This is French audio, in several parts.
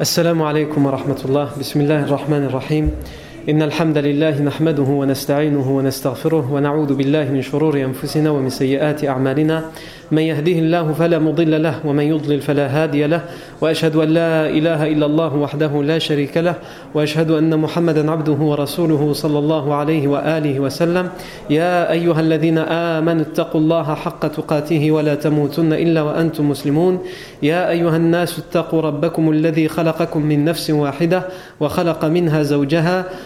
السلام عليكم ورحمة الله. بسم الله الرحمن الرحيم. إن الحمد لله نحمده ونستعينه ونستغفره ونعوذ بالله من شرور أنفسنا ومن سيئات أعمالنا. من يهده الله فلا مضل له ومن يضلل فلا هادي له. وأشهد أن لا إله إلا الله وحده لا شريك له. وأشهد أن محمدا عبده ورسوله صلى الله عليه وآله وسلم. يا أيها الذين آمنوا اتقوا الله حق تقاته ولا تموتن إلا وأنتم مسلمون. يا أيها الناس اتقوا ربكم الذي خلقكم من نفس واحدة وخلق منها زوجها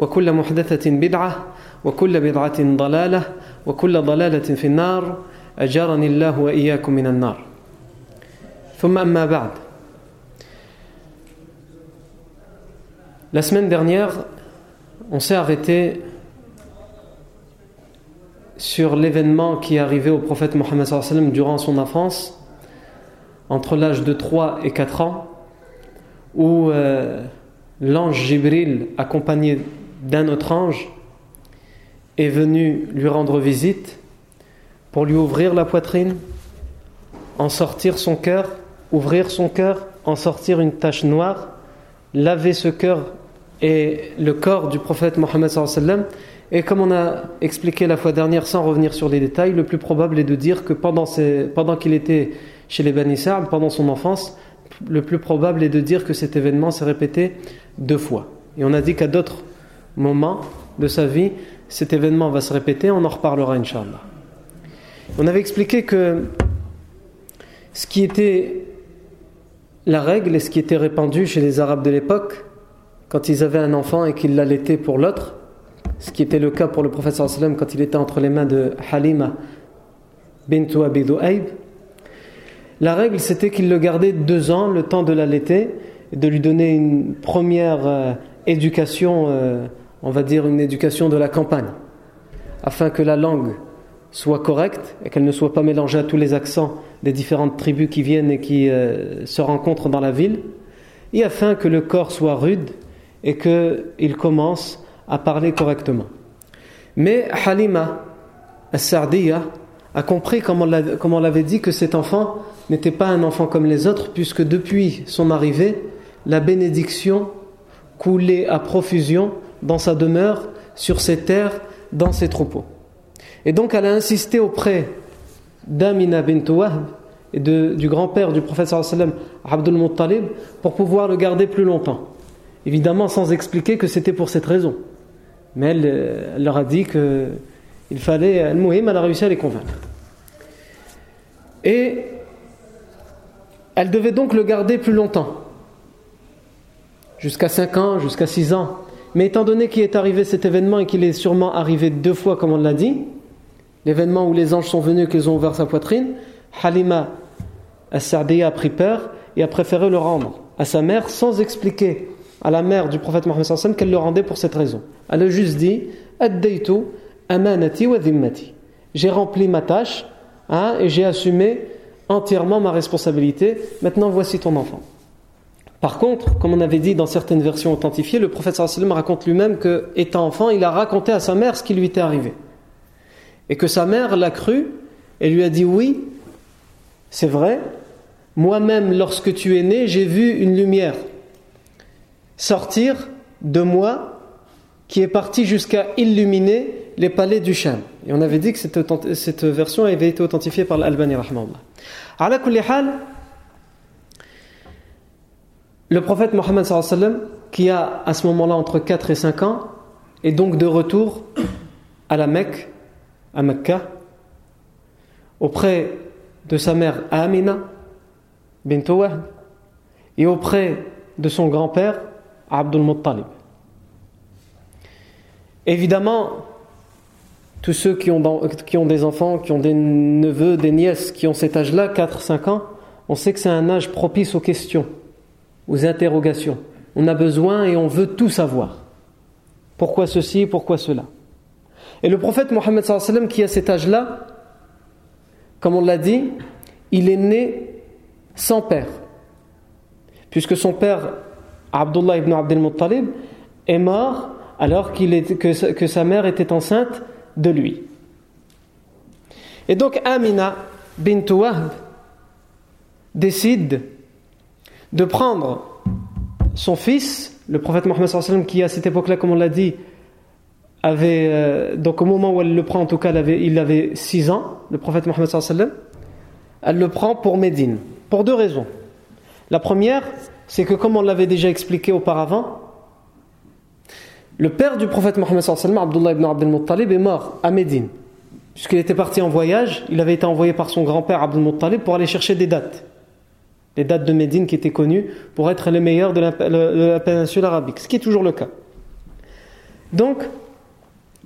وكل محدثة بدعة وكل بدعة ضلالة وكل ضلالة في النار أجرني الله وإياكم من النار ثم أما بعد La semaine dernière, on s'est arrêté sur l'événement qui est arrivé au prophète Mohammed sallam durant son enfance, entre l'âge de 3 et 4 ans, où euh, l'ange Jibril, accompagné d'un autre ange, est venu lui rendre visite pour lui ouvrir la poitrine, en sortir son cœur, ouvrir son cœur, en sortir une tache noire, laver ce cœur et le corps du prophète Mohammed. Et comme on a expliqué la fois dernière sans revenir sur les détails, le plus probable est de dire que pendant, pendant qu'il était chez les Bani pendant son enfance, le plus probable est de dire que cet événement s'est répété deux fois. Et on a dit qu'à d'autres moments de sa vie, cet événement va se répéter, on en reparlera inshallah. On avait expliqué que ce qui était la règle et ce qui était répandu chez les Arabes de l'époque, quand ils avaient un enfant et qu'ils l'allaitaient pour l'autre, ce qui était le cas pour le prophète sallam quand il était entre les mains de Halima bintu Abi la règle c'était qu'il le gardait deux ans, le temps de l'allaiter, et de lui donner une première euh, éducation, euh, on va dire une éducation de la campagne, afin que la langue soit correcte et qu'elle ne soit pas mélangée à tous les accents des différentes tribus qui viennent et qui euh, se rencontrent dans la ville, et afin que le corps soit rude et qu'il commence à parler correctement. Mais Halima, As-Sardiya, a compris, comme on l'avait dit, que cet enfant n'était pas un enfant comme les autres, puisque depuis son arrivée, la bénédiction coulait à profusion dans sa demeure, sur ses terres, dans ses troupeaux. Et donc elle a insisté auprès d'Amina bint Wahb et du grand-père du prophète Abdul Muttalib, pour pouvoir le garder plus longtemps. Évidemment sans expliquer que c'était pour cette raison. Mais elle, euh, leur a dit qu'il fallait, elle, elle a réussi à les convaincre. Et elle devait donc le garder plus longtemps. Jusqu'à 5 ans, jusqu'à 6 ans. Mais étant donné qu'il est arrivé cet événement et qu'il est sûrement arrivé deux fois, comme on l'a dit, l'événement où les anges sont venus et qu'ils ont ouvert sa poitrine, Halima as-Sa'diya a pris peur et a préféré le rendre à sa mère sans expliquer à la mère du prophète Mohammed sallam qu'elle le rendait pour cette raison. Elle a juste dit Addaytu amanati wa dhimmati. J'ai rempli ma tâche hein, et j'ai assumé entièrement ma responsabilité. Maintenant, voici ton enfant. Par contre, comme on avait dit dans certaines versions authentifiées, le prophète sallam raconte lui-même que, étant enfant, il a raconté à sa mère ce qui lui était arrivé et que sa mère l'a cru et lui a dit oui, c'est vrai, moi-même lorsque tu es né, j'ai vu une lumière sortir de moi qui est partie jusqu'à illuminer les palais du Sham. Et on avait dit que cette, version avait été authentifiée par l'Albani Le prophète Mohammed qui a à ce moment-là entre 4 et 5 ans, est donc de retour à la Mecque à Mecca auprès de sa mère Amina bint et auprès de son grand-père Abdul Muttalib. Évidemment, tous ceux qui ont, qui ont, des enfants, qui ont des neveux, des nièces, qui ont cet âge-là, 4-5 ans, on sait que c'est un âge propice aux questions, aux interrogations. on a besoin et on veut tout savoir. Pourquoi ceci, pourquoi cela? Et le prophète Mohammed qui a cet âge-là, comme on l'a dit, il est né sans père. Puisque son père, Abdullah ibn Abdel Muttalib, est mort alors que, que sa mère était enceinte de lui. Et donc Amina bint Wahb décide de prendre son fils, le prophète Mohammed qui à cette époque-là, comme on l'a dit, avait, euh, donc au moment où elle le prend, en tout cas, il avait, il avait 6 ans, le prophète Mohammed elle le prend pour Médine, pour deux raisons. La première, c'est que comme on l'avait déjà expliqué auparavant, le père du prophète Mohammed Abdullah ibn Abdel Muttalib, est mort à Médine. Puisqu'il était parti en voyage, il avait été envoyé par son grand-père Abdul Muttalib pour aller chercher des dates. Les dates de Médine qui étaient connues pour être les meilleures de la, péninsule arabique, ce qui est toujours le cas. Donc,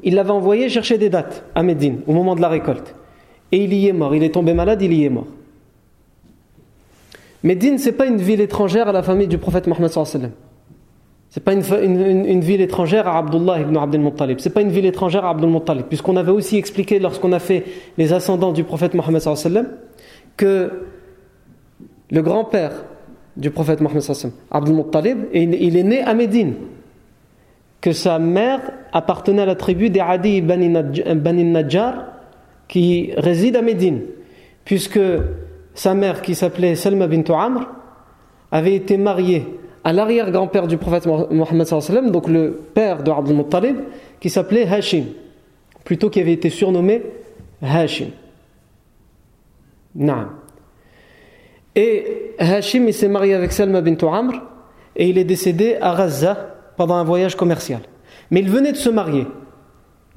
il l'avait envoyé chercher des dates à Médine au moment de la récolte. Et il y est mort. Il est tombé malade, il y est mort. Médine, ce n'est pas une ville étrangère à la famille du prophète Mohammed sallallahu c'est pas une, ville étrangère à Abdullah ibn Abdel Muttalib. C'est pas une ville étrangère à Abdul Muttalib. Puisqu'on avait aussi expliqué lorsqu'on a fait les ascendants du prophète Mohammed que le grand-père du prophète Mohammed Abdul Muttalib, il est né à Médine. Que sa mère appartenait à la tribu des Adi Bani Najjar qui réside à Médine. Puisque sa mère qui s'appelait Salma bint Amr avait été mariée à l'arrière-grand-père du prophète Mohammed sallam, donc le père de Abdul Muttalib, qui s'appelait Hashim, plutôt qui avait été surnommé Hashim. Naam. Et Hashim, il s'est marié avec Salma bint Amr, et il est décédé à Gaza pendant un voyage commercial. Mais il venait de se marier.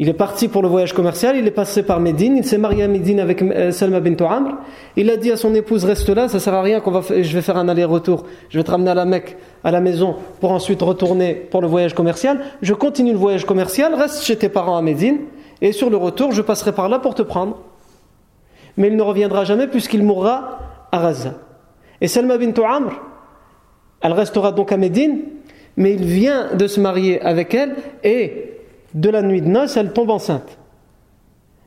Il est parti pour le voyage commercial, il est passé par Médine, il s'est marié à Médine avec euh, Salma bint Amr. Il a dit à son épouse Reste là, ça sert à rien qu'on va je vais faire un aller-retour. Je vais te ramener à la Mecque, à la maison, pour ensuite retourner pour le voyage commercial. Je continue le voyage commercial, reste chez tes parents à Médine, et sur le retour, je passerai par là pour te prendre. Mais il ne reviendra jamais puisqu'il mourra à Gaza. Et Salma bint Amr, elle restera donc à Médine, mais il vient de se marier avec elle et de la nuit de noces, elle tombe enceinte.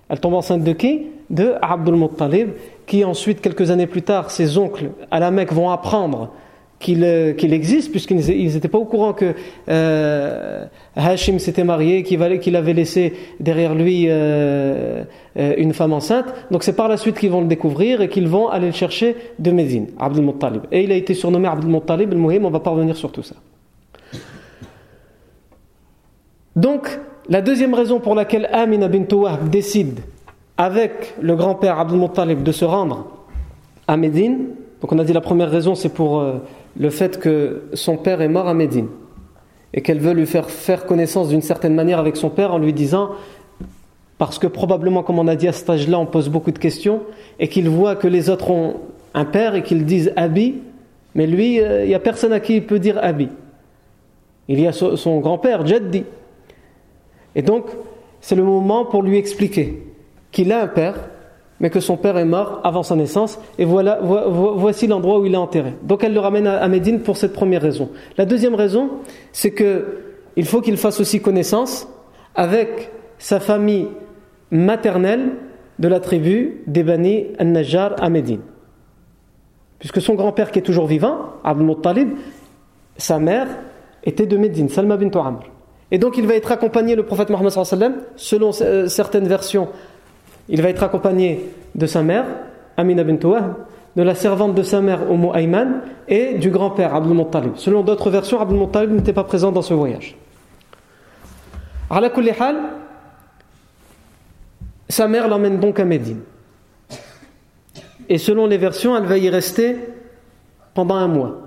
Elle tombe enceinte de qui? De Abdul Muttalib, qui ensuite, quelques années plus tard, ses oncles à la Mecque vont apprendre qu'il euh, existe, puisqu'ils n'étaient pas au courant que euh, Hashim s'était marié, qu'il avait laissé derrière lui euh, une femme enceinte. Donc c'est par la suite qu'ils vont le découvrir et qu'ils vont aller le chercher de Médine, Abdul Muttalib. Et il a été surnommé Abdul Muttalib, le Mouhim, on va pas revenir sur tout ça. Donc, la deuxième raison pour laquelle Amina bint Wahb décide avec le grand-père Abdul Muttalib de se rendre à Médine, donc on a dit la première raison c'est pour le fait que son père est mort à Médine et qu'elle veut lui faire faire connaissance d'une certaine manière avec son père en lui disant parce que probablement comme on a dit à cet âge-là on pose beaucoup de questions et qu'il voit que les autres ont un père et qu'ils disent Abi mais lui euh, il n'y a personne à qui il peut dire Abi. Il y a son grand-père Jaddi. Et donc, c'est le moment pour lui expliquer qu'il a un père, mais que son père est mort avant sa naissance, et voilà, voici l'endroit où il est enterré. Donc elle le ramène à Médine pour cette première raison. La deuxième raison, c'est qu'il faut qu'il fasse aussi connaissance avec sa famille maternelle de la tribu des Bani al-Najjar à Médine. Puisque son grand-père qui est toujours vivant, Abdul Muttalib, sa mère était de Médine, Salma bint Amr. Et donc il va être accompagné, le prophète Mohammed selon euh, certaines versions, il va être accompagné de sa mère, Amina bint de la servante de sa mère, Umm Ayman, et du grand-père, Abdul Muttalib. Selon d'autres versions, Abdul Muttalib n'était pas présent dans ce voyage. Ala kulli hal, sa mère l'emmène donc à Médine. Et selon les versions, elle va y rester pendant un mois.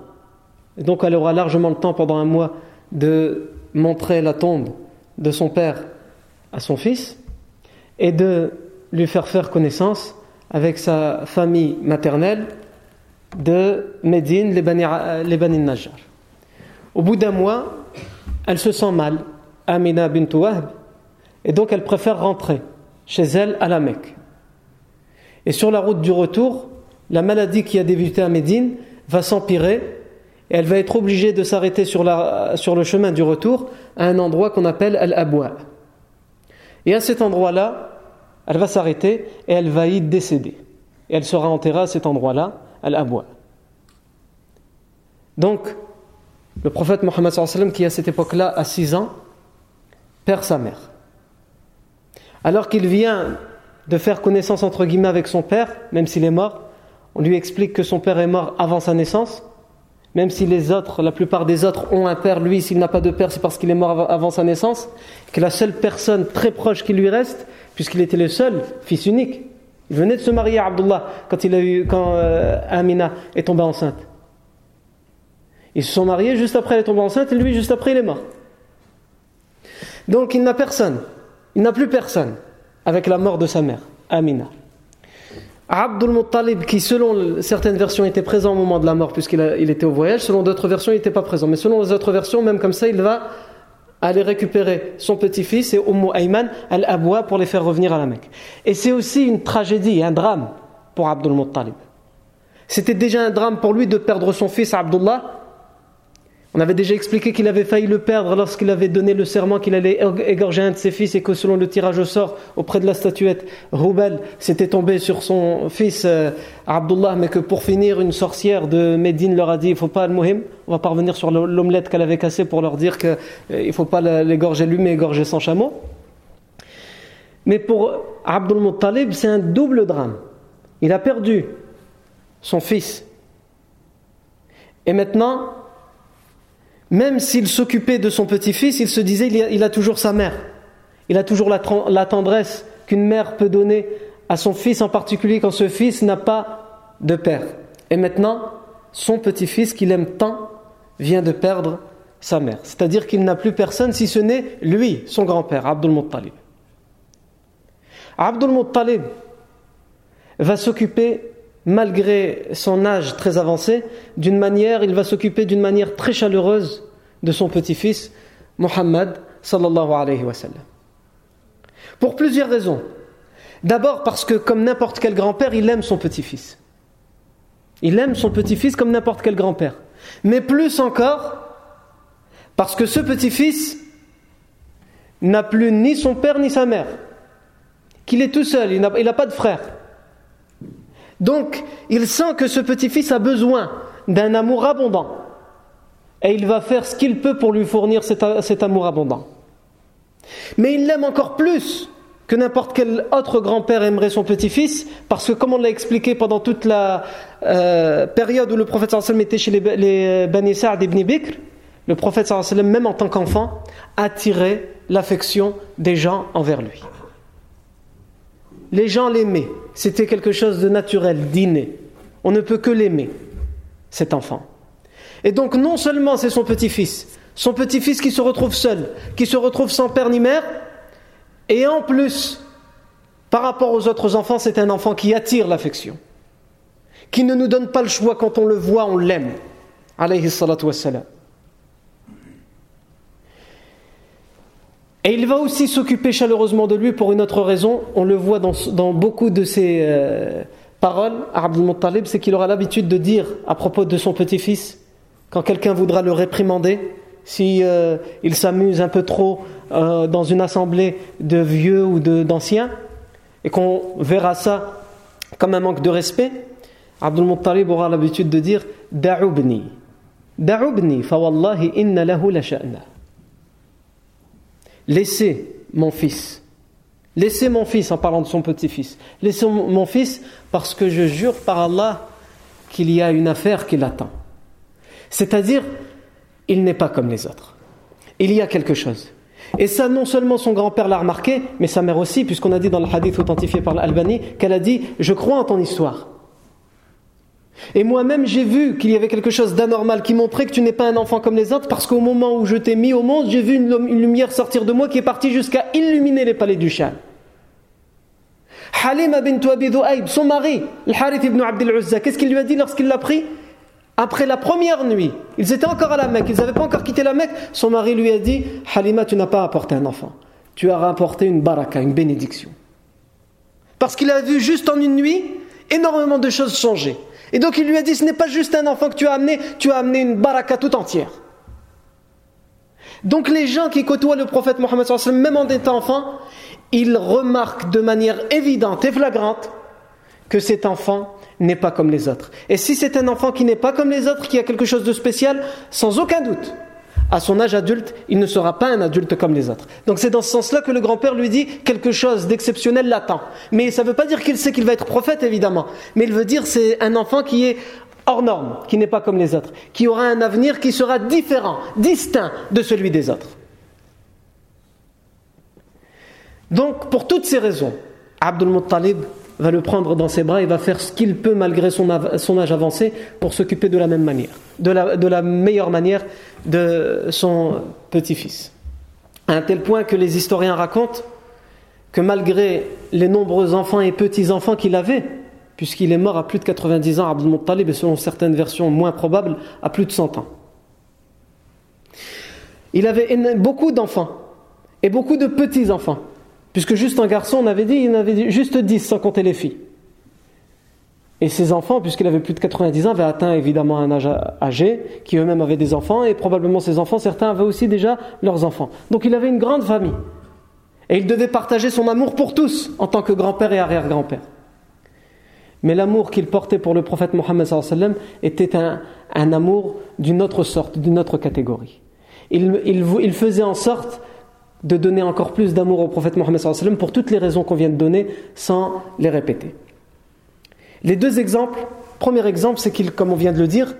Et donc elle aura largement le temps pendant un mois de montrer la tombe de son père à son fils et de lui faire faire connaissance avec sa famille maternelle de Médine, les Bani, Najjar. Au bout d'un mois, elle se sent mal, Amina bint Wahb, et donc elle préfère rentrer chez elle à la Mecque. Et sur la route du retour, la maladie qui a débuté à Médine va s'empirer et elle va être obligée de s'arrêter sur, sur le chemin du retour à un endroit qu'on appelle Al-Abwa. Et à cet endroit-là, elle va s'arrêter et elle va y décéder. Et elle sera enterrée à cet endroit-là, Al-Abwa. Donc, le prophète Mohammed qui à cette époque-là a 6 ans, perd sa mère. Alors qu'il vient de faire connaissance entre guillemets avec son père, même s'il est mort, on lui explique que son père est mort avant sa naissance, même si les autres, la plupart des autres ont un père, lui, s'il n'a pas de père, c'est parce qu'il est mort avant sa naissance, que la seule personne très proche qui lui reste, puisqu'il était le seul fils unique, il venait de se marier à Abdullah quand, il a eu, quand euh, Amina est tombée enceinte. Ils se sont mariés juste après elle est tombée enceinte et lui juste après il est mort. Donc il n'a personne, il n'a plus personne avec la mort de sa mère, Amina. Abdul Muttalib, qui selon certaines versions était présent au moment de la mort puisqu'il il était au voyage, selon d'autres versions il n'était pas présent. Mais selon les autres versions, même comme ça, il va aller récupérer son petit-fils et Umm Ayman al-Abwa pour les faire revenir à la Mecque. Et c'est aussi une tragédie, un drame pour Abdul Muttalib. C'était déjà un drame pour lui de perdre son fils Abdullah on avait déjà expliqué qu'il avait failli le perdre lorsqu'il avait donné le serment qu'il allait égorger un de ses fils et que selon le tirage au sort auprès de la statuette, Roubel s'était tombé sur son fils euh, Abdullah, mais que pour finir, une sorcière de Médine leur a dit il ne faut pas le muhim, on va pas revenir sur l'omelette qu'elle avait cassée pour leur dire qu'il euh, ne faut pas l'égorger lui, mais égorger son chameau. Mais pour Abdul Muttalib, c'est un double drame. Il a perdu son fils. Et maintenant, même s'il s'occupait de son petit-fils, il se disait il a, toujours sa mère. Il a toujours la, tendresse qu'une mère peut donner à son fils, en particulier quand ce fils n'a pas de père. Et maintenant, son petit-fils qu'il aime tant vient de perdre sa mère. C'est-à-dire qu'il n'a plus personne si ce n'est lui, son grand-père, Abdul Muttalib. Abdul Muttalib va s'occuper malgré son âge très avancé, d'une manière, il va s'occuper d'une manière très chaleureuse de son petit-fils, Muhammad sallallahu alayhi wa sallam. Pour plusieurs raisons. D'abord parce que, comme n'importe quel grand-père, il aime son petit-fils. Il aime son petit-fils comme n'importe quel grand-père. Mais plus encore, parce que ce petit-fils n'a plus ni son père ni sa mère. Qu'il est tout seul, il n'a pas de frère. Donc, il sent que ce petit-fils a besoin d'un amour abondant. Et il va faire ce qu'il peut pour lui fournir cet, amour abondant. Mais il l'aime encore plus que n'importe quel autre grand-père aimerait son petit-fils, parce que comme on l'a expliqué pendant toute la euh, période où le prophète sallam était chez les, les Bani Sa'd ibn Bikr, le prophète sallam, même en tant qu'enfant, attirait l'affection des gens envers lui. Les gens l'aimaient. C'était quelque chose de naturel, d'inné. On ne peut que l'aimer, cet enfant. Et donc non seulement c'est son petit-fils, son petit-fils qui se retrouve seul, qui se retrouve sans père ni mère, et en plus, par rapport aux autres enfants, c'est un enfant qui attire l'affection, qui ne nous donne pas le choix quand on le voit, on l'aime. Alayhi salatu wassalam. Et il va aussi s'occuper chaleureusement de lui pour une autre raison. On le voit dans, beaucoup de ses euh, paroles à Abdul c'est qu'il aura l'habitude de dire à propos de son petit-fils, quand quelqu'un voudra le réprimander, si euh, il s'amuse un peu trop euh, dans une assemblée de vieux ou d'anciens, et qu'on verra ça comme un manque de respect, Abdul Muttalib aura l'habitude de dire Da'ubni. Da'ubni, fa wallahi inna lahu la sha'na. Laissez mon fils. Laissez mon fils en parlant de son petit-fils. Laissez mon fils parce que je jure par Allah qu'il y a une affaire qui l'attend. C'est-à-dire, il n'est pas comme les autres. Il y a quelque chose. Et ça, non seulement son grand-père l'a remarqué, mais sa mère aussi, puisqu'on a dit dans le hadith authentifié par l'Albanie qu'elle a dit Je crois en ton histoire. Et moi-même, j'ai vu qu'il y avait quelque chose d'anormal qui montrait que tu n'es pas un enfant comme les autres, parce qu'au moment où je t'ai mis au monde, j'ai vu une, lumière sortir de moi qui est partie jusqu'à illuminer les palais du Sham. Halima bint Abi son mari, le Harith ibn Abdel Uzza, qu'est-ce qu'il lui a dit lorsqu'il l'a pris? Après la première nuit, ils étaient encore à la Mecque, ils n'avaient pas encore quitté la Mecque, son mari lui a dit Halima, tu n'as pas apporté un enfant, tu as rapporté une baraka, une bénédiction. Parce qu'il a vu juste en une nuit énormément de choses changer. Et donc il lui a dit, ce n'est pas juste un enfant que tu as amené, tu as amené une baraka tout entière. Donc les gens qui côtoient le prophète Mohammed, même en étant enfant, ils remarquent de manière évidente et flagrante que cet enfant n'est pas comme les autres. Et si c'est un enfant qui n'est pas comme les autres, qui a quelque chose de spécial, sans aucun doute, à son âge adulte, il ne sera pas un adulte comme les autres. Donc c'est dans ce sens-là que le grand-père lui dit quelque chose d'exceptionnel l'attend. Mais ça ne veut pas dire qu'il sait qu'il va être prophète, évidemment. Mais il veut dire c'est un enfant qui est hors norme, qui n'est pas comme les autres, qui aura un avenir qui sera différent, distinct de celui des autres. Donc, pour toutes ces raisons, Abdul Muttalib va le prendre dans ses bras et va faire ce qu'il peut malgré son, âge avancé pour s'occuper de la même manière, de la, meilleure manière de son petit-fils. À un tel point que les historiens racontent que malgré les nombreux enfants et petits-enfants qu'il avait, puisqu'il est mort à plus de 90 ans, Abdul Muttalib, et selon certaines versions moins probables, à plus de 100 ans. Il avait beaucoup d'enfants et beaucoup de petits-enfants. Puisque juste un garçon, on avait dit, il en avait juste 10 sans compter les filles. Et ses enfants, puisqu'il avait plus de 90 ans, avaient atteint évidemment un âge âgé, qui eux-mêmes avaient des enfants, et probablement ses enfants, certains avaient aussi déjà leurs enfants. Donc il avait une grande famille. Et il devait partager son amour pour tous, en tant que grand-père et arrière-grand-père. Mais l'amour qu'il portait pour le prophète Mohammed était un, amour d'une autre sorte, d'une autre catégorie. Il, il faisait en sorte de donner encore plus d'amour au prophète Mohammed pour toutes les raisons qu'on vient de donner sans les répéter. Les deux exemples, premier exemple, c'est qu'il, comme on vient de le dire,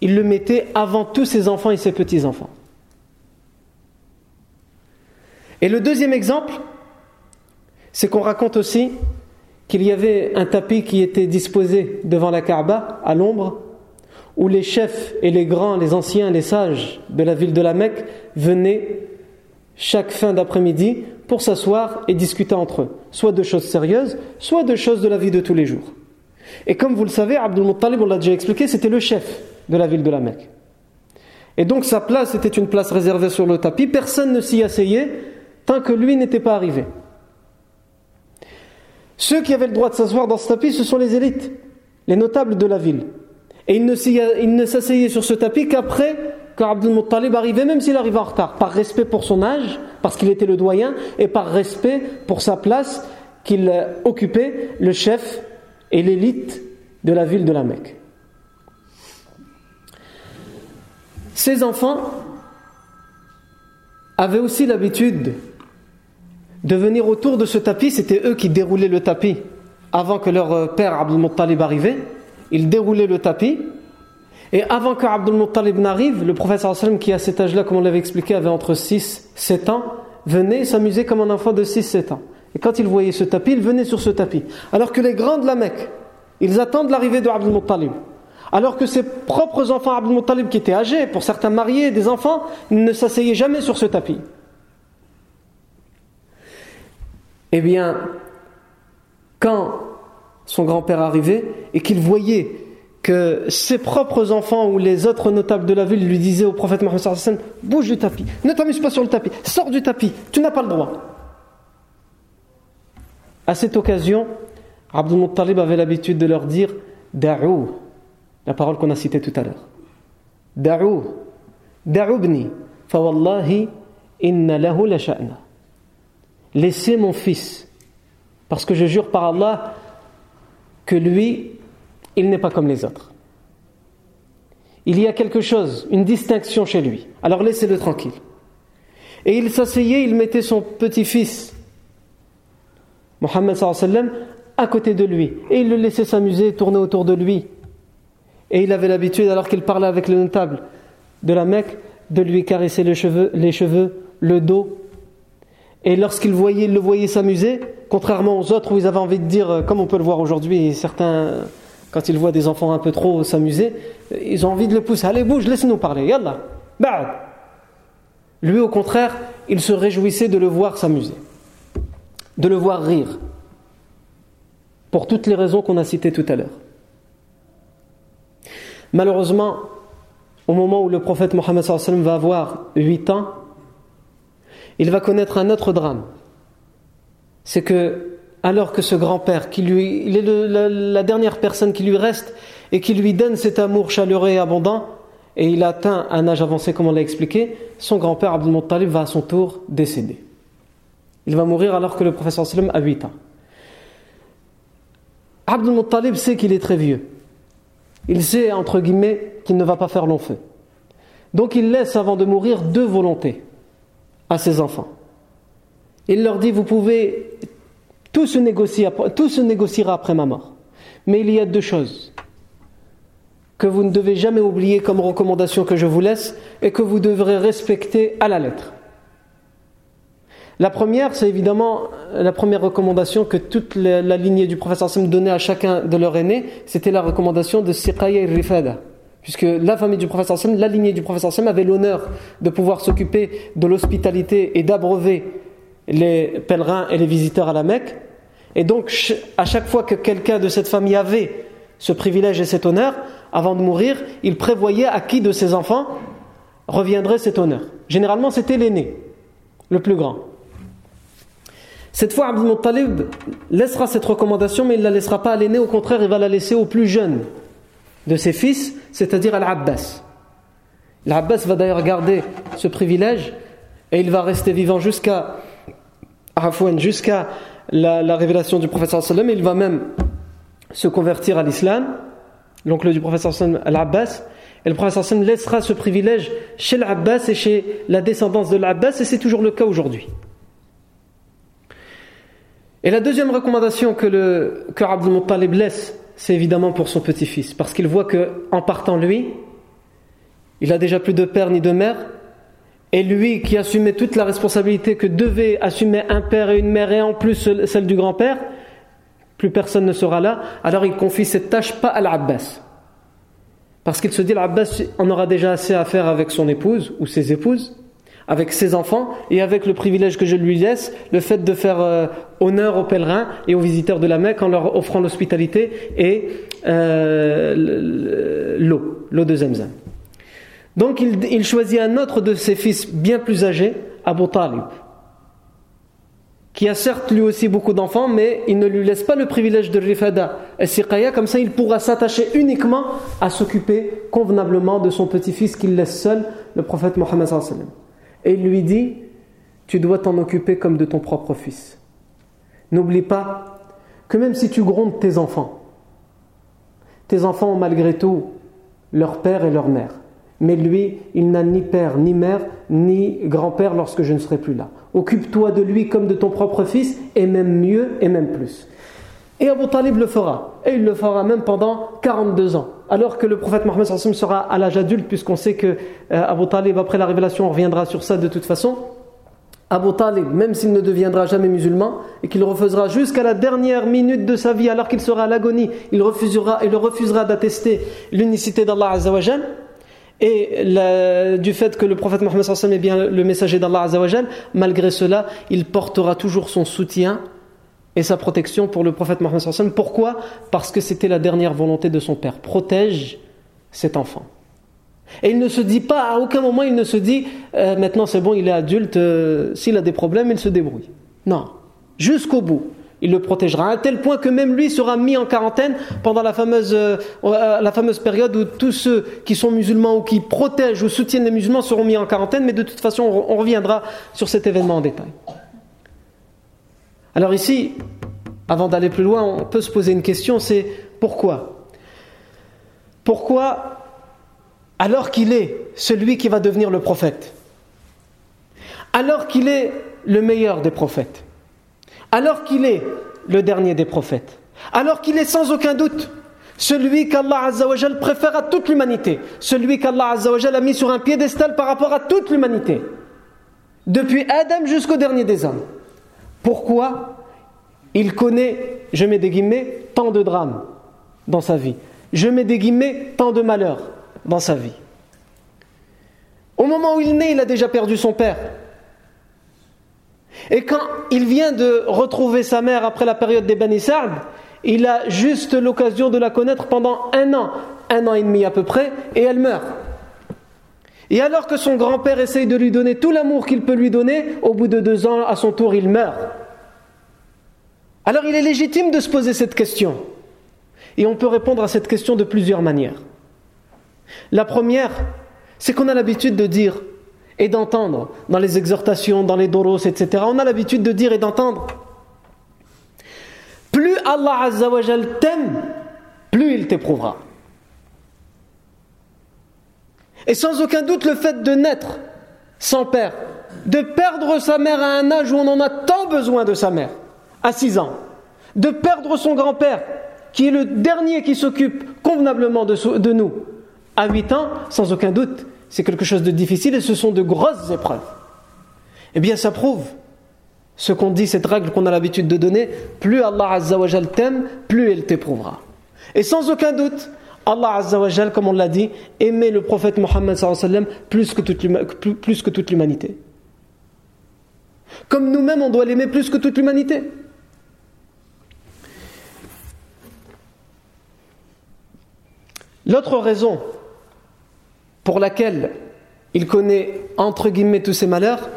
il le mettait avant tous ses enfants et ses petits-enfants. Et le deuxième exemple, c'est qu'on raconte aussi qu'il y avait un tapis qui était disposé devant la Kaaba, à l'ombre, où les chefs et les grands, les anciens, les sages de la ville de la Mecque venaient chaque fin d'après-midi pour s'asseoir et discuter entre eux, soit de choses sérieuses, soit de choses de la vie de tous les jours. Et comme vous le savez, Abdul Muttalib, on l'a déjà expliqué, c'était le chef de la ville de la Mecque. Et donc sa place était une place réservée sur le tapis, personne ne s'y asseyait tant que lui n'était pas arrivé. Ceux qui avaient le droit de s'asseoir dans ce tapis, ce sont les élites, les notables de la ville. Et ils ne s'asseyaient sur ce tapis qu'après quand Abdul Muttalib arrivait, même s'il arrivait en retard, par respect pour son âge, parce qu'il était le doyen, et par respect pour sa place qu'il occupait, le chef et l'élite de la ville de la Mecque. Ces enfants avaient aussi l'habitude de venir autour de ce tapis, c'était eux qui déroulaient le tapis avant que leur père Abdul Muttalib arrivait. Ils déroulaient le tapis et avant que Abdul Muttalib n'arrive, le prophète qui à cet âge-là, comme on l'avait expliqué, avait entre 6 7 ans, venait s'amuser comme un enfant de 6-7 ans. Et quand il voyait ce tapis, il venait sur ce tapis. Alors que les grands de la Mecque, ils attendent l'arrivée de Abdul Muttalib. Alors que ses propres enfants, Abdul Muttalib, qui étaient âgés, pour certains mariés, des enfants, ne s'asseyaient jamais sur ce tapis. Eh bien, quand son grand-père arrivait et qu'il voyait que ses propres enfants ou les autres notables de la ville lui disaient au prophète Mohammed bouge du tapis, ne t'amuse pas sur le tapis, sors du tapis, tu n'as pas le droit. À cette occasion, Abdul Muttalib avait l'habitude de leur dire Da'ou, la parole qu'on a citée tout à l'heure. Da'ou, da'oubni, fawallahi inna lahu la sha'na. Laissez mon fils, parce que je jure par Allah que lui, il n'est pas comme les autres. Il y a quelque chose, une distinction chez lui. Alors laissez-le tranquille. Et il s'asseyait, il mettait son petit-fils, Mohammed à côté de lui. Et il le laissait s'amuser, tourner autour de lui. Et il avait l'habitude, alors qu'il parlait avec le notable de la Mecque, de lui caresser les cheveux, les cheveux le dos. Et lorsqu'il voyait, le voyait s'amuser, contrairement aux autres où ils avaient envie de dire, comme on peut le voir aujourd'hui, certains quand ils voient des enfants un peu trop s'amuser, ils ont envie de le pousser. Allez, bouge, laisse-nous parler. Yallah. Ba'ad. Lui, au contraire, il se réjouissait de le voir s'amuser, de le voir rire, pour toutes les raisons qu'on a citées tout à l'heure. Malheureusement, au moment où le prophète Mohammed va avoir 8 ans, il va connaître un autre drame. C'est que alors que ce grand-père, qui lui, il est la, dernière personne qui lui reste, et qui lui donne cet amour chaleureux et abondant, et il atteint un âge avancé, comme on l'a expliqué, son grand-père Abdul Muttalib va à son tour décéder. Il va mourir alors que le professeur sallam a 8 ans. Abdul Muttalib sait qu'il est très vieux. Il sait, entre guillemets, qu'il ne va pas faire long feu. Donc il laisse avant de mourir deux volontés à ses enfants. Il leur dit, vous pouvez, tout se, négociera après ma mort. Mais il y a deux choses que vous ne devez jamais oublier comme recommandation que je vous laisse et que vous devrez respecter à la lettre. La première, c'est évidemment la première recommandation que toute la, lignée du professeur Sam donnait à chacun de leurs aînés, c'était la recommandation de Siqaya et Rifada. Puisque la famille du professeur Sam, la lignée du professeur Sam avait l'honneur de pouvoir s'occuper de l'hospitalité et d'abreuver les pèlerins et les visiteurs à la Mecque. Et donc, à chaque fois que quelqu'un de cette famille avait ce privilège et cet honneur, avant de mourir, il prévoyait à qui de ses enfants reviendrait cet honneur. Généralement, c'était l'aîné, le plus grand. Cette fois, Abdul Muttalib laissera cette recommandation, mais il ne la laissera pas à l'aîné, au contraire, il va la laisser au plus jeune de ses fils, c'est-à-dire à l'Abbas. L'Abbas va d'ailleurs garder ce privilège et il va rester vivant jusqu'à jusqu'à la, révélation du prophète sallam, il va même se convertir à l'islam, l'oncle du prophète sallam, Al-Abbas, et le prophète sallam laissera ce privilège chez l'Abbas et chez la descendance de l'Abbas, et c'est toujours le cas aujourd'hui. Et la deuxième recommandation que le que Abdul Muttalib laisse, c'est évidemment pour son petit-fils, parce qu'il voit que en partant lui, il a déjà plus de père ni de mère, et lui qui assumait toute la responsabilité que devait assumer un père et une mère et en plus celle du grand-père, plus personne ne sera là, alors il confie cette tâche pas à l'Abbas. Parce qu'il se dit l'Abbas en aura déjà assez à faire avec son épouse ou ses épouses, avec ses enfants et avec le privilège que je lui laisse, le fait de faire euh, honneur aux pèlerins et aux visiteurs de la Mecque en leur offrant l'hospitalité et euh, l'eau, l'eau de Zemzem. Donc il, choisit un autre de ses fils bien plus âgé, Abu Talib, qui a certes lui aussi beaucoup d'enfants, mais il ne lui laisse pas le privilège de rifada et siqaya, comme ça il pourra s'attacher uniquement à s'occuper convenablement de son petit-fils qu'il laisse seul, le prophète Mohammed Et il lui dit, tu dois t'en occuper comme de ton propre fils. N'oublie pas que même si tu grondes tes enfants, tes enfants ont malgré tout leur père et leur mère. Mais lui, il n'a ni père, ni mère, ni grand-père lorsque je ne serai plus là. Occupe-toi de lui comme de ton propre fils, et même mieux, et même plus. Et Abu Talib le fera. Et il le fera même pendant 42 ans. Alors que le prophète Mohammed sera à l'âge adulte, puisqu'on sait que euh, Abu Talib, après la révélation, on reviendra sur ça de toute façon. Abu Talib, même s'il ne deviendra jamais musulman, et qu'il refusera jusqu'à la dernière minute de sa vie, alors qu'il sera à l'agonie, il refusera, il refusera d'attester l'unicité d'Allah Azzawajal, et du fait que le prophète Mohammed est bien le messager d'Allah malgré cela, il portera toujours son soutien et sa protection pour le prophète Mohammed Pourquoi? Parce que c'était la dernière volonté de son père. Protège cet enfant. Et il ne se dit pas, à aucun moment il ne se dit, euh, maintenant c'est bon, il est adulte, euh, s'il a des problèmes, il se débrouille. Non, jusqu'au bout il le protégera, à tel point que même lui sera mis en quarantaine pendant la fameuse, euh, euh, la fameuse période où tous ceux qui sont musulmans ou qui protègent ou soutiennent les musulmans seront mis en quarantaine, mais de toute façon on reviendra sur cet événement en détail. Alors ici, avant d'aller plus loin, on peut se poser une question, c'est pourquoi? Pourquoi, alors qu'il est celui qui va devenir le prophète, alors qu'il est le meilleur des prophètes, alors qu'il est le dernier des prophètes, alors qu'il est sans aucun doute celui qu'Allah Azzawajal préfère à toute l'humanité, celui qu'Allah Azzawajal a mis sur un piédestal par rapport à toute l'humanité, depuis Adam jusqu'au dernier des hommes. Pourquoi il connaît, je mets des guillemets, tant de drames dans sa vie, je mets des guillemets, tant de malheurs dans sa vie. Au moment où il naît, il a déjà perdu son père. Et quand il vient de retrouver sa mère après la période des Bani il a juste l'occasion de la connaître pendant un an, un an et demi à peu près, et elle meurt. Et alors que son grand-père essaye de lui donner tout l'amour qu'il peut lui donner, au bout de deux ans, à son tour, il meurt. Alors il est légitime de se poser cette question. Et on peut répondre à cette question de plusieurs manières. La première, c'est qu'on a l'habitude de dire et d'entendre dans les exhortations, dans les doros, etc. On a l'habitude de dire et d'entendre plus Allah Azzawajal t'aime, plus il t'éprouvera. Et sans aucun doute, le fait de naître sans père, de perdre sa mère à un âge où on en a tant besoin de sa mère, à 6 ans, de perdre son grand-père, qui est le dernier qui s'occupe convenablement de, de nous, à 8 ans, sans aucun doute, c'est quelque chose de difficile et ce sont de grosses épreuves. Eh bien, ça prouve ce qu'on dit, cette règle qu'on a l'habitude de donner, plus Allah Azzawajal t'aime, plus il t'éprouvera. Et sans aucun doute, Allah Azzawajal, comme on l'a dit, aimait le prophète Mohammed plus que toute l'humanité. Comme nous-mêmes, on doit l'aimer plus que toute l'humanité. L'autre raison pour laquelle il connaît entre guillemets tous ses malheurs,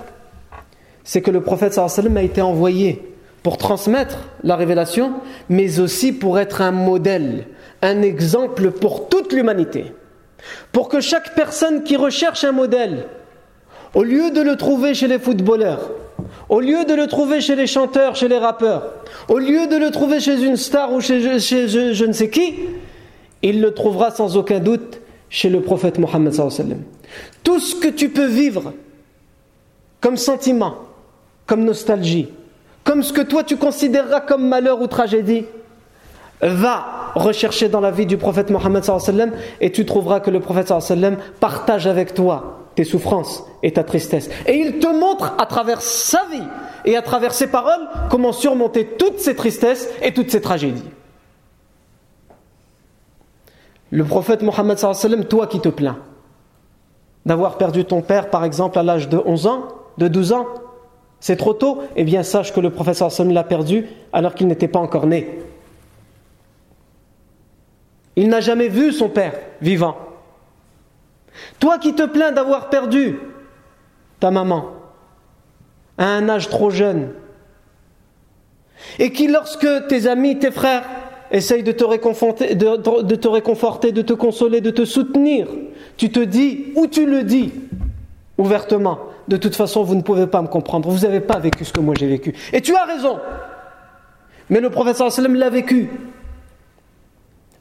c'est que le prophète sallam a été envoyé pour transmettre la révélation, mais aussi pour être un modèle, un exemple pour toute l'humanité. Pour que chaque personne qui recherche un modèle, au lieu de le trouver chez les footballeurs, au lieu de le trouver chez les chanteurs, chez les rappeurs, au lieu de le trouver chez une star ou chez, je ne sais qui, il le trouvera sans aucun doute chez le prophète Mohammed. Tout ce que tu peux vivre comme sentiment, comme nostalgie, comme ce que toi tu considéreras comme malheur ou tragédie, va rechercher dans la vie du prophète Mohammed et tu trouveras que le prophète partage avec toi tes souffrances et ta tristesse. Et il te montre à travers sa vie et à travers ses paroles comment surmonter toutes ces tristesses et toutes ces tragédies. Le prophète Mohammed toi qui te plains d'avoir perdu ton père par exemple à l'âge de 11 ans, de 12 ans, c'est trop tôt, eh bien sache que le prophète l'a perdu alors qu'il n'était pas encore né. Il n'a jamais vu son père vivant. Toi qui te plains d'avoir perdu ta maman à un âge trop jeune, et qui lorsque tes amis, tes frères essaye de te, réconforter, de, te réconforter, de te consoler, de te soutenir. Tu te dis, ou tu le dis ouvertement, de toute façon, vous ne pouvez pas me comprendre, vous n'avez pas vécu ce que moi j'ai vécu. Et tu as raison. Mais le professeur sallam l'a vécu.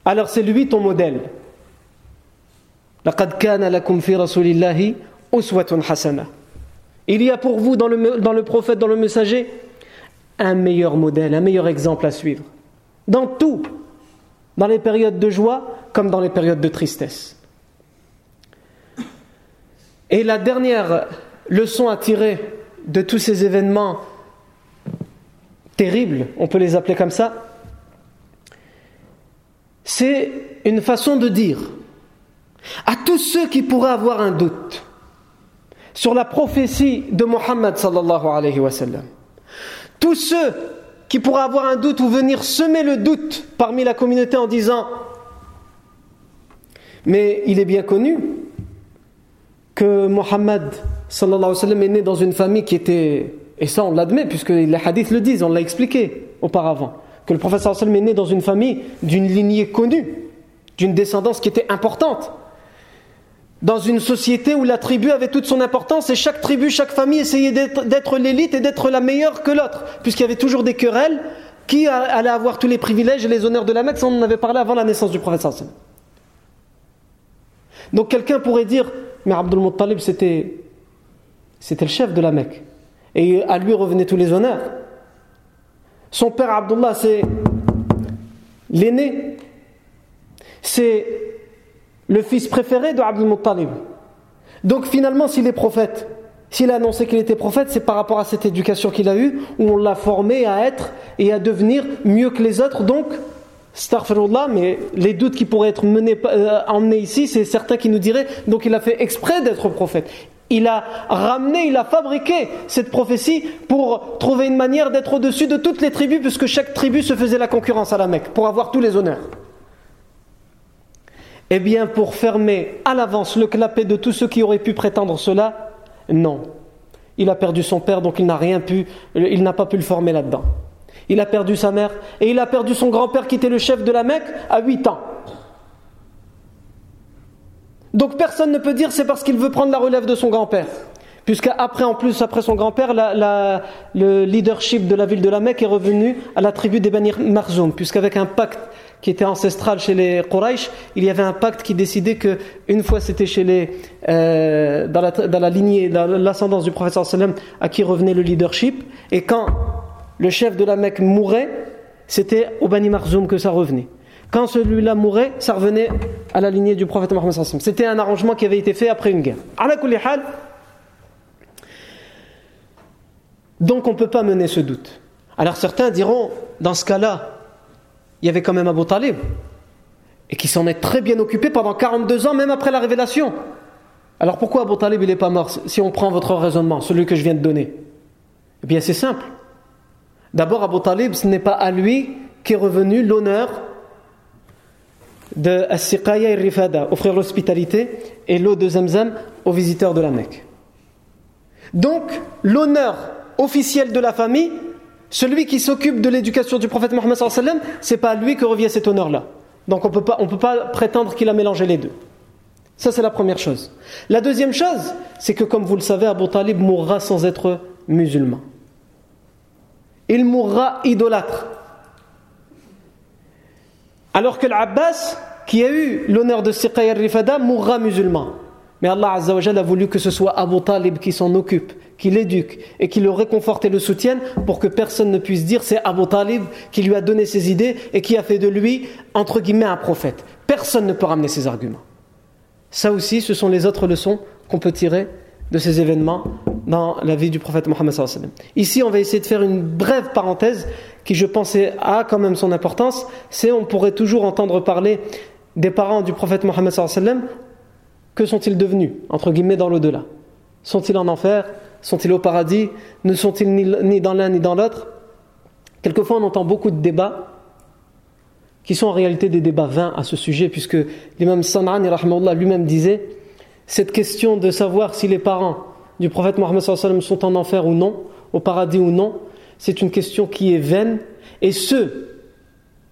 Alors c'est lui ton modèle. Il y a pour vous dans le, dans le prophète, dans le messager, un meilleur modèle, un meilleur exemple à suivre dans tout, dans les périodes de joie comme dans les périodes de tristesse. Et la dernière leçon à tirer de tous ces événements terribles, on peut les appeler comme ça, c'est une façon de dire à tous ceux qui pourraient avoir un doute sur la prophétie de Mohammed sallallahu alayhi wa sallam, tous ceux qui pourra avoir un doute ou venir semer le doute parmi la communauté en disant Mais il est bien connu que Mohammed est né dans une famille qui était, et ça on l'admet puisque les hadiths le disent, on l'a expliqué auparavant, que le prophète est né dans une famille d'une lignée connue, d'une descendance qui était importante dans une société où la tribu avait toute son importance et chaque tribu, chaque famille essayait d'être l'élite et d'être la meilleure que l'autre, puisqu'il y avait toujours des querelles qui allait avoir tous les privilèges et les honneurs de la Mecque, on en avait parlé avant la naissance du prophète Donc quelqu'un pourrait dire, mais Abdul Muttalib c'était, c'était le chef de la Mecque, et à lui revenaient tous les honneurs. Son père Abdullah c'est l'aîné, c'est le fils préféré de Abdul Muttalib. Donc finalement, s'il est prophète, s'il a annoncé qu'il était prophète, c'est par rapport à cette éducation qu'il a eue, où on l'a formé à être et à devenir mieux que les autres. Donc, Starfirullah, mais les doutes qui pourraient être menés, euh, emmenés ici, c'est certains qui nous diraient, donc il a fait exprès d'être prophète. Il a ramené, il a fabriqué cette prophétie pour trouver une manière d'être au-dessus de toutes les tribus, puisque chaque tribu se faisait la concurrence à la Mecque, pour avoir tous les honneurs. Eh bien, pour fermer à l'avance le clapet de tous ceux qui auraient pu prétendre cela, non. Il a perdu son père, donc il n'a rien pu, il n'a pas pu le former là-dedans. il a perdu sa mère et il a perdu son grand-père qui était le chef de la Mecque à 8 ans. Donc personne ne peut dire c'est parce qu'il veut prendre la relève de son grand-père. Puisqu'après, en plus, après son grand-père, le leadership de la ville de la Mecque est revenu à la tribu des Bani Marzoum, puisqu'avec un pacte qui était ancestral chez les Quraysh, il y avait un pacte qui décidait que une fois c'était chez les euh, dans, la, dans la lignée, dans l'ascendance du prophète sallam à qui revenait le leadership, et quand le chef de la Mecque mourait, c'était au Bani Marzoum que ça revenait. Quand celui-là mourait, ça revenait à la lignée du prophète Mohammed. C'était un arrangement qui avait été fait après une guerre. Donc on ne peut pas mener ce doute. Alors certains diront, dans ce cas-là, il y avait quand même Abu Talib, et qui s'en est très bien occupé pendant 42 ans, même après la révélation. Alors pourquoi Abu Talib il n'est pas mort? Si on prend votre raisonnement, celui que je viens de donner Eh bien c'est simple. D'abord Abu Talib, ce n'est pas à lui qu'est revenu l'honneur de As-Siqaya et Rifada, offrir l'hospitalité et l'eau de Zamzam aux visiteurs de la Mecque. Donc l'honneur officiel de la famille, celui qui s'occupe de l'éducation du prophète Mohammed sallam, c'est pas à lui que revient cet honneur-là. Donc on on peut pas prétendre qu'il a mélangé les deux. Ça c'est la première chose. La deuxième chose, c'est que comme vous le savez, Abu Talib mourra sans être musulman. Il mourra idolâtre. Alors que l'Abbas, qui a eu l'honneur de Siqay al-Rifada, mourra musulman. Mais Allah a voulu que ce soit Abu Talib qui s'en occupe qui l'éduque et qui le réconforte et le soutienne pour que personne ne puisse dire c'est Abu Talib qui lui a donné ses idées et qui a fait de lui, entre guillemets, un prophète. Personne ne peut ramener ces arguments. Ça aussi, ce sont les autres leçons qu'on peut tirer de ces événements dans la vie du prophète Mohammed. Ici, on va essayer de faire une brève parenthèse qui, je pensais, a quand même son importance. C'est on pourrait toujours entendre parler des parents du prophète Mohammed. Que sont-ils devenus, entre guillemets, dans l'au-delà? Sont-ils en enfer? Sont-ils au paradis? Ne sont-ils ni dans l'un ni dans l'autre? Quelquefois, on entend beaucoup de débats qui sont en réalité des débats vains à ce sujet, puisque l'imam San'ani lui-même disait cette question de savoir si les parents du prophète Mohammed sont en enfer ou non, au paradis ou non, c'est une question qui est vaine, et ceux,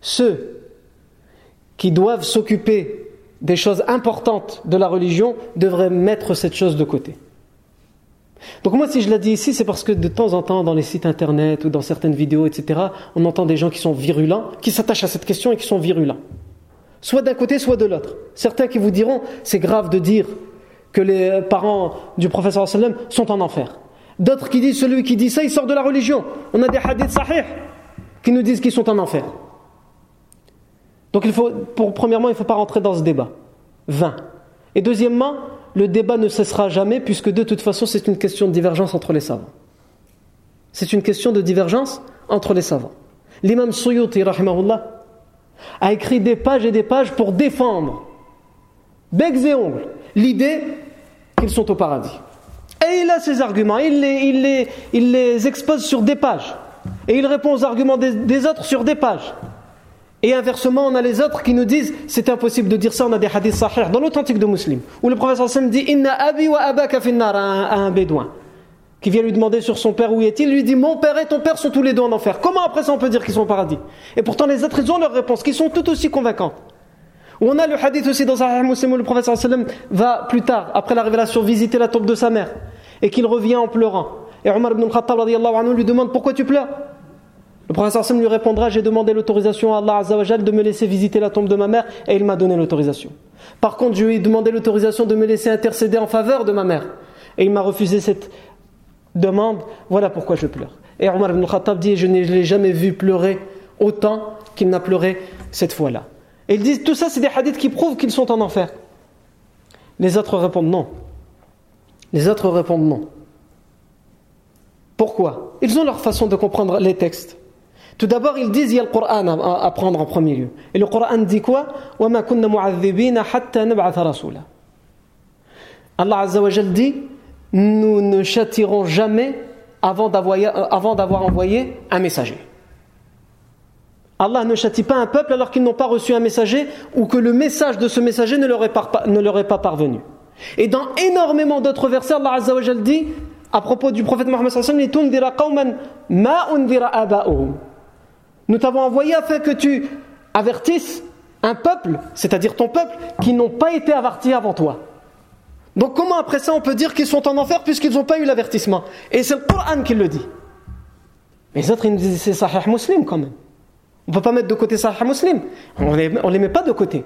ceux qui doivent s'occuper des choses importantes de la religion devraient mettre cette chose de côté. Donc moi si je l'ai dit ici, c'est parce que de temps en temps dans les sites internet ou dans certaines vidéos, etc., on entend des gens qui sont virulents, qui s'attachent à cette question et qui sont virulents. Soit d'un côté, soit de l'autre. Certains qui vous diront, c'est grave de dire que les parents du professeur sallam sont en enfer. D'autres qui disent, celui qui dit ça, il sort de la religion. On a des hadiths sahih qui nous disent qu'ils sont en enfer. Donc il faut, premièrement, il ne faut pas rentrer dans ce débat. 20. Et deuxièmement, le débat ne cessera jamais puisque de toute façon c'est une question de divergence entre les savants. C'est une question de divergence entre les savants. L'imam Suyuti, a écrit des pages et des pages pour défendre, becs et ongles, l'idée qu'ils sont au paradis. Et il a ses arguments, il les, expose sur des pages. Et il répond aux arguments des autres sur des pages. Et inversement, on a les autres qui nous disent c'est impossible de dire ça. On a des hadiths sahih dans l'authentique de Muslim où le sallam dit Inna abi wa abaka à un bédouin qui vient lui demander sur son père où est-il? Lui dit Mon père et ton père sont tous les deux en enfer. Comment après ça on peut dire qu'ils sont au paradis? Et pourtant les autres ils ont leur réponse qui sont tout aussi convaincantes. On a le hadith aussi dans Sahih Muslim où le sallam va plus tard, après la révélation, visiter la tombe de sa mère et qu'il revient en pleurant. Et Omar ibn al-Khattab lui demande Pourquoi tu pleures? Le professeur lui répondra J'ai demandé l'autorisation à Allah de me laisser visiter la tombe de ma mère et il m'a donné l'autorisation. Par contre, je lui ai demandé l'autorisation de me laisser intercéder en faveur de ma mère et il m'a refusé cette demande. Voilà pourquoi je pleure. Et Omar ibn Khattab dit Je ne l'ai jamais vu pleurer autant qu'il n'a pleuré cette fois-là. Et ils disent Tout ça, c'est des hadiths qui prouvent qu'ils sont en enfer. Les autres répondent non. Les autres répondent non. Pourquoi? Ils ont leur façon de comprendre les textes. Tout d'abord, ils disent il y a le Coran à, prendre en premier lieu. Et le Coran dit quoi? Allah Azza wa dit Nous ne châtirons jamais avant d'avoir envoyé un messager. Allah ne châtie pas un peuple alors qu'ils n'ont pas reçu un messager ou que le message de ce messager ne leur est pas, parvenu. Et dans énormément d'autres versets, Allah Azza wa dit à propos du prophète Mohammed sallallahu alayhi wa sallam, Nous t'avons envoyé afin que tu avertisses un peuple, c'est-à-dire ton peuple, qui n'ont pas été avertis avant toi. Donc comment après ça on peut dire qu'ils sont en enfer puisqu'ils n'ont pas eu l'avertissement? Et c'est le Coran qui le dit. Mais les autres ils nous disent c'est Sahih Muslim quand même. On ne peut pas mettre de côté Sahih Muslim. On ne les, met pas de côté.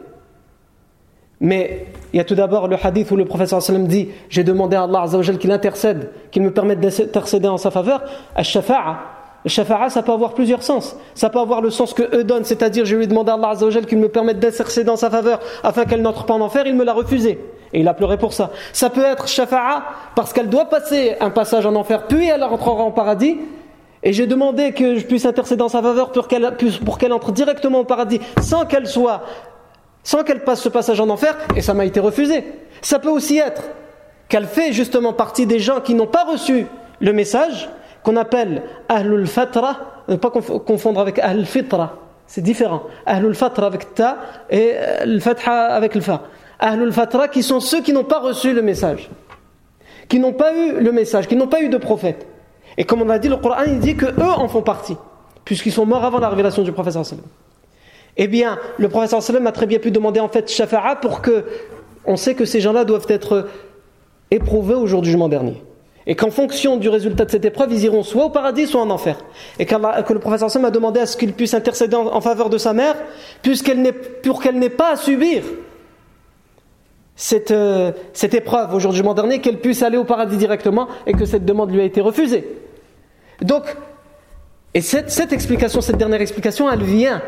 Mais il y a tout d'abord le hadith où le professeur sallam dit J'ai demandé à Allah qu'il intercède, qu'il me permette d'intercéder en sa faveur. Al-shafa'a. Shafa'a, ça peut avoir plusieurs sens. Ça peut avoir le sens que eux donnent, c'est-à-dire je lui ai demandé à Allah qu'il me permette d'intercéder en sa faveur afin qu'elle n'entre pas en enfer, il me l'a refusé. Et il a pleuré pour ça. Ça peut être shafa'a parce qu'elle doit passer un passage en enfer, puis elle rentrera en paradis. Et j'ai demandé que je puisse intercéder en sa faveur pour qu'elle, pour qu'elle entre directement au paradis sans qu'elle soit sans qu'elle passe ce passage en enfer, et ça m'a été refusé. Ça peut aussi être qu'elle fait justement partie des gens qui n'ont pas reçu le message, qu'on appelle Ahlul Fatra, ne pas confondre avec Ahlul Fitra, c'est différent. Ahlul Fatra avec Ta et Al Fatha avec le Fa. Ahlul Fatra qui sont ceux qui n'ont pas reçu le message, qui n'ont pas eu le message, qui n'ont pas eu de prophète. Et comme on a dit, le Coran dit que eux en font partie, puisqu'ils sont morts avant la révélation du prophète eh bien, le sallam a très bien pu demander en fait shafa'a pour que on sait que ces gens-là doivent être éprouvés au jour du jugement dernier. Et qu'en fonction du résultat de cette épreuve, ils iront soit au paradis, soit en enfer. Et que le professeur sallam a demandé à ce qu'il puisse intercéder en, faveur de sa mère, puisqu'elle pour qu'elle n'ait pas à subir cette, euh, cette épreuve au jour du dernier, qu'elle puisse aller au paradis directement et que cette demande lui a été refusée. Donc, et cette, cette explication, cette dernière explication, elle vient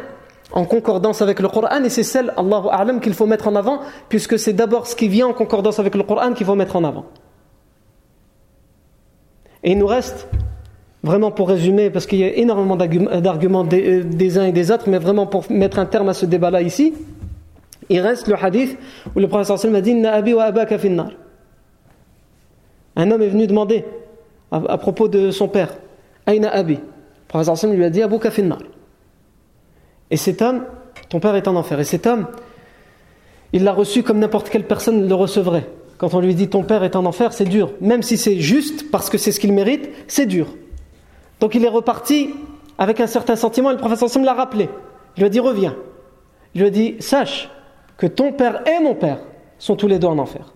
en concordance avec le Coran et c'est celle, Allahu A'lam, qu'il faut mettre en avant puisque c'est d'abord ce qui vient en concordance avec le Coran qu'il faut mettre en avant. Et il nous reste, vraiment pour résumer, parce qu'il y a énormément d'arguments des, des, uns et des autres, mais vraiment pour mettre un terme à ce débat-là ici, il reste le hadith où le prophète sallallahu a dit abi wa abaka. Un homme est venu demander à, propos de son père Aina abi? Le prophète sallallahu lui a dit Abu finnar. Et cet homme, ton père est en enfer. Et cet homme, il l'a reçu comme n'importe quelle personne le recevrait. Quand on lui dit ton père est en enfer, c'est dur. Même si c'est juste, parce que c'est ce qu'il mérite, c'est dur. Donc il est reparti avec un certain sentiment et le professeur Sam l'a rappelé. Il lui a dit reviens. Il lui a dit sache que ton père et mon père sont tous les deux en enfer.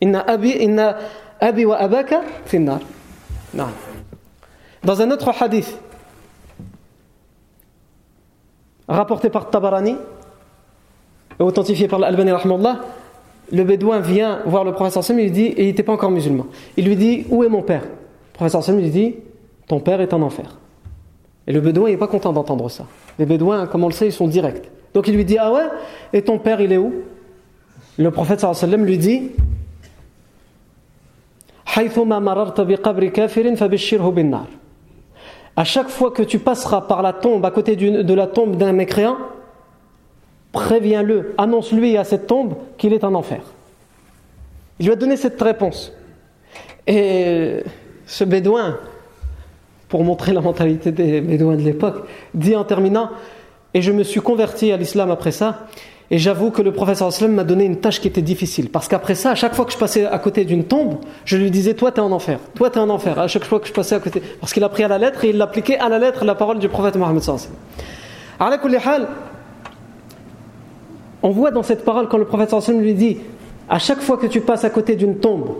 Inna abi, inna abi wa abaka finnar. Dans un autre hadith, rapporté par Tabarani et authentifié par l'Albani le bédouin vient voir le professeur Sam, il lui dit, et il n'était pas encore musulman, il lui dit, où est mon père? Le professeur lui dit, ton père est en enfer. Et le bédouin n'est pas content d'entendre ça. Les bédouins, comme on le sait, ils sont directs. Donc il lui dit, ah ouais, et ton père, il est où? Le prophète lui dit, à chaque fois que tu passeras par la tombe, à côté de la tombe d'un mécréant, préviens-le, annonce-lui à cette tombe qu'il est en enfer. Il lui a donné cette réponse. Et ce bédouin, pour montrer la mentalité des bédouins de l'époque, dit en terminant Et je me suis converti à l'islam après ça, et j'avoue que le professeur sallam m'a donné une tâche qui était difficile. Parce qu'après ça, à chaque fois que je passais à côté d'une tombe, je lui disais Toi, t'es en enfer. Toi, t'es en enfer. À chaque fois que je passais à côté. Parce qu'il a pris à la lettre et il l'appliquait à la lettre la parole du prophète Mohammed. On voit dans cette parole quand le prophète sallam lui dit À chaque fois que tu passes à côté d'une tombe,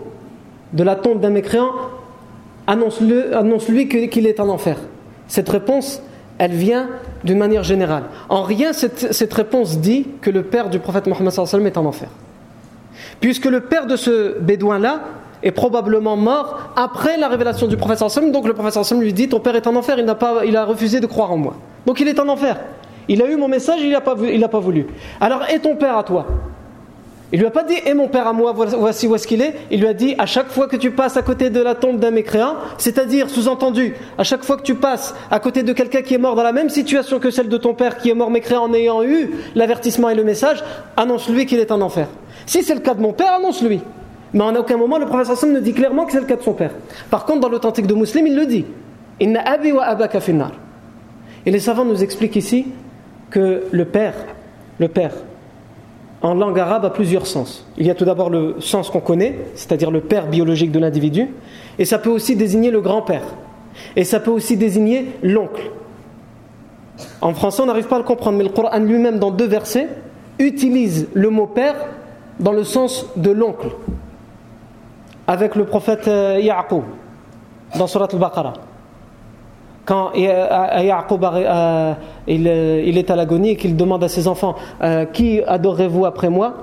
de la tombe d'un mécréant, annonce-lui annonce qu'il est en enfer. Cette réponse, elle vient d'une manière générale. En rien, cette, réponse dit que le père du prophète Mohammed est en enfer. Puisque le père de ce bédouin-là est probablement mort après la révélation du prophète donc le prophète lui dit Ton père est en enfer, il, n'a pas, il a refusé de croire en moi. Donc il est en enfer. Il a eu mon message, il n'a pas, voulu. Alors, et ton père à toi? Il lui a pas dit Et mon père à moi, voici où est-ce qu'il est? Il lui a dit À chaque fois que tu passes à côté de la tombe d'un mécréant, c'est-à-dire, sous-entendu, à chaque fois que tu passes à côté de quelqu'un qui est mort dans la même situation que celle de ton père qui est mort mécréant en ayant eu l'avertissement et le message, annonce-lui qu'il est en enfer. Si c'est le cas de mon père, annonce-lui. Mais en aucun moment, le prophète Hassan ne dit clairement que c'est le cas de son père. Par contre, dans l'authentique de Muslim, il le dit. Et les savants nous expliquent ici que le père, le père, en langue arabe a plusieurs sens. Il y a tout d'abord le sens qu'on connaît, c'est-à-dire le père biologique de l'individu, et ça peut aussi désigner le grand-père, et ça peut aussi désigner l'oncle. En français, on n'arrive pas à le comprendre, mais le Coran lui-même, dans deux versets, utilise le mot père dans le sens de l'oncle, avec le prophète euh, Ya'qub, dans Surat al-Baqarah. Quand Ya'qub euh, il, est à l'agonie et qu'il demande à ses enfants Qui adorez-vous après moi,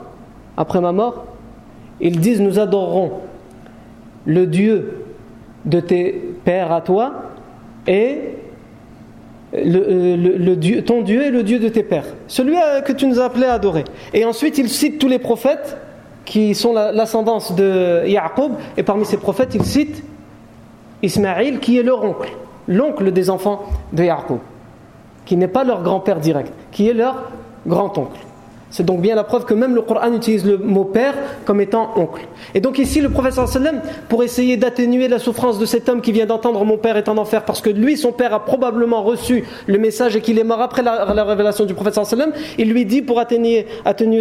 après ma mort? Ils disent Nous adorerons le Dieu de tes pères à toi et le, ton Dieu est le Dieu de tes pères, celui euh, que tu nous as appelé à adorer. Et ensuite, il cite tous les prophètes qui sont l'ascendance de Ya'qub, et parmi ces prophètes, il cite Ismaïl, qui est leur oncle, l'oncle des enfants de Ya'qub, qui n'est pas leur grand-père direct, qui est leur grand-oncle. C'est donc bien la preuve que même le Coran utilise le mot père comme étant oncle. Et donc ici, le professeur sallam, pour essayer d'atténuer la souffrance de cet homme qui vient d'entendre mon père est en enfer, parce que lui, son père a probablement reçu le message et qu'il est mort après la, révélation du professeur sallam, il lui dit pour atténuer,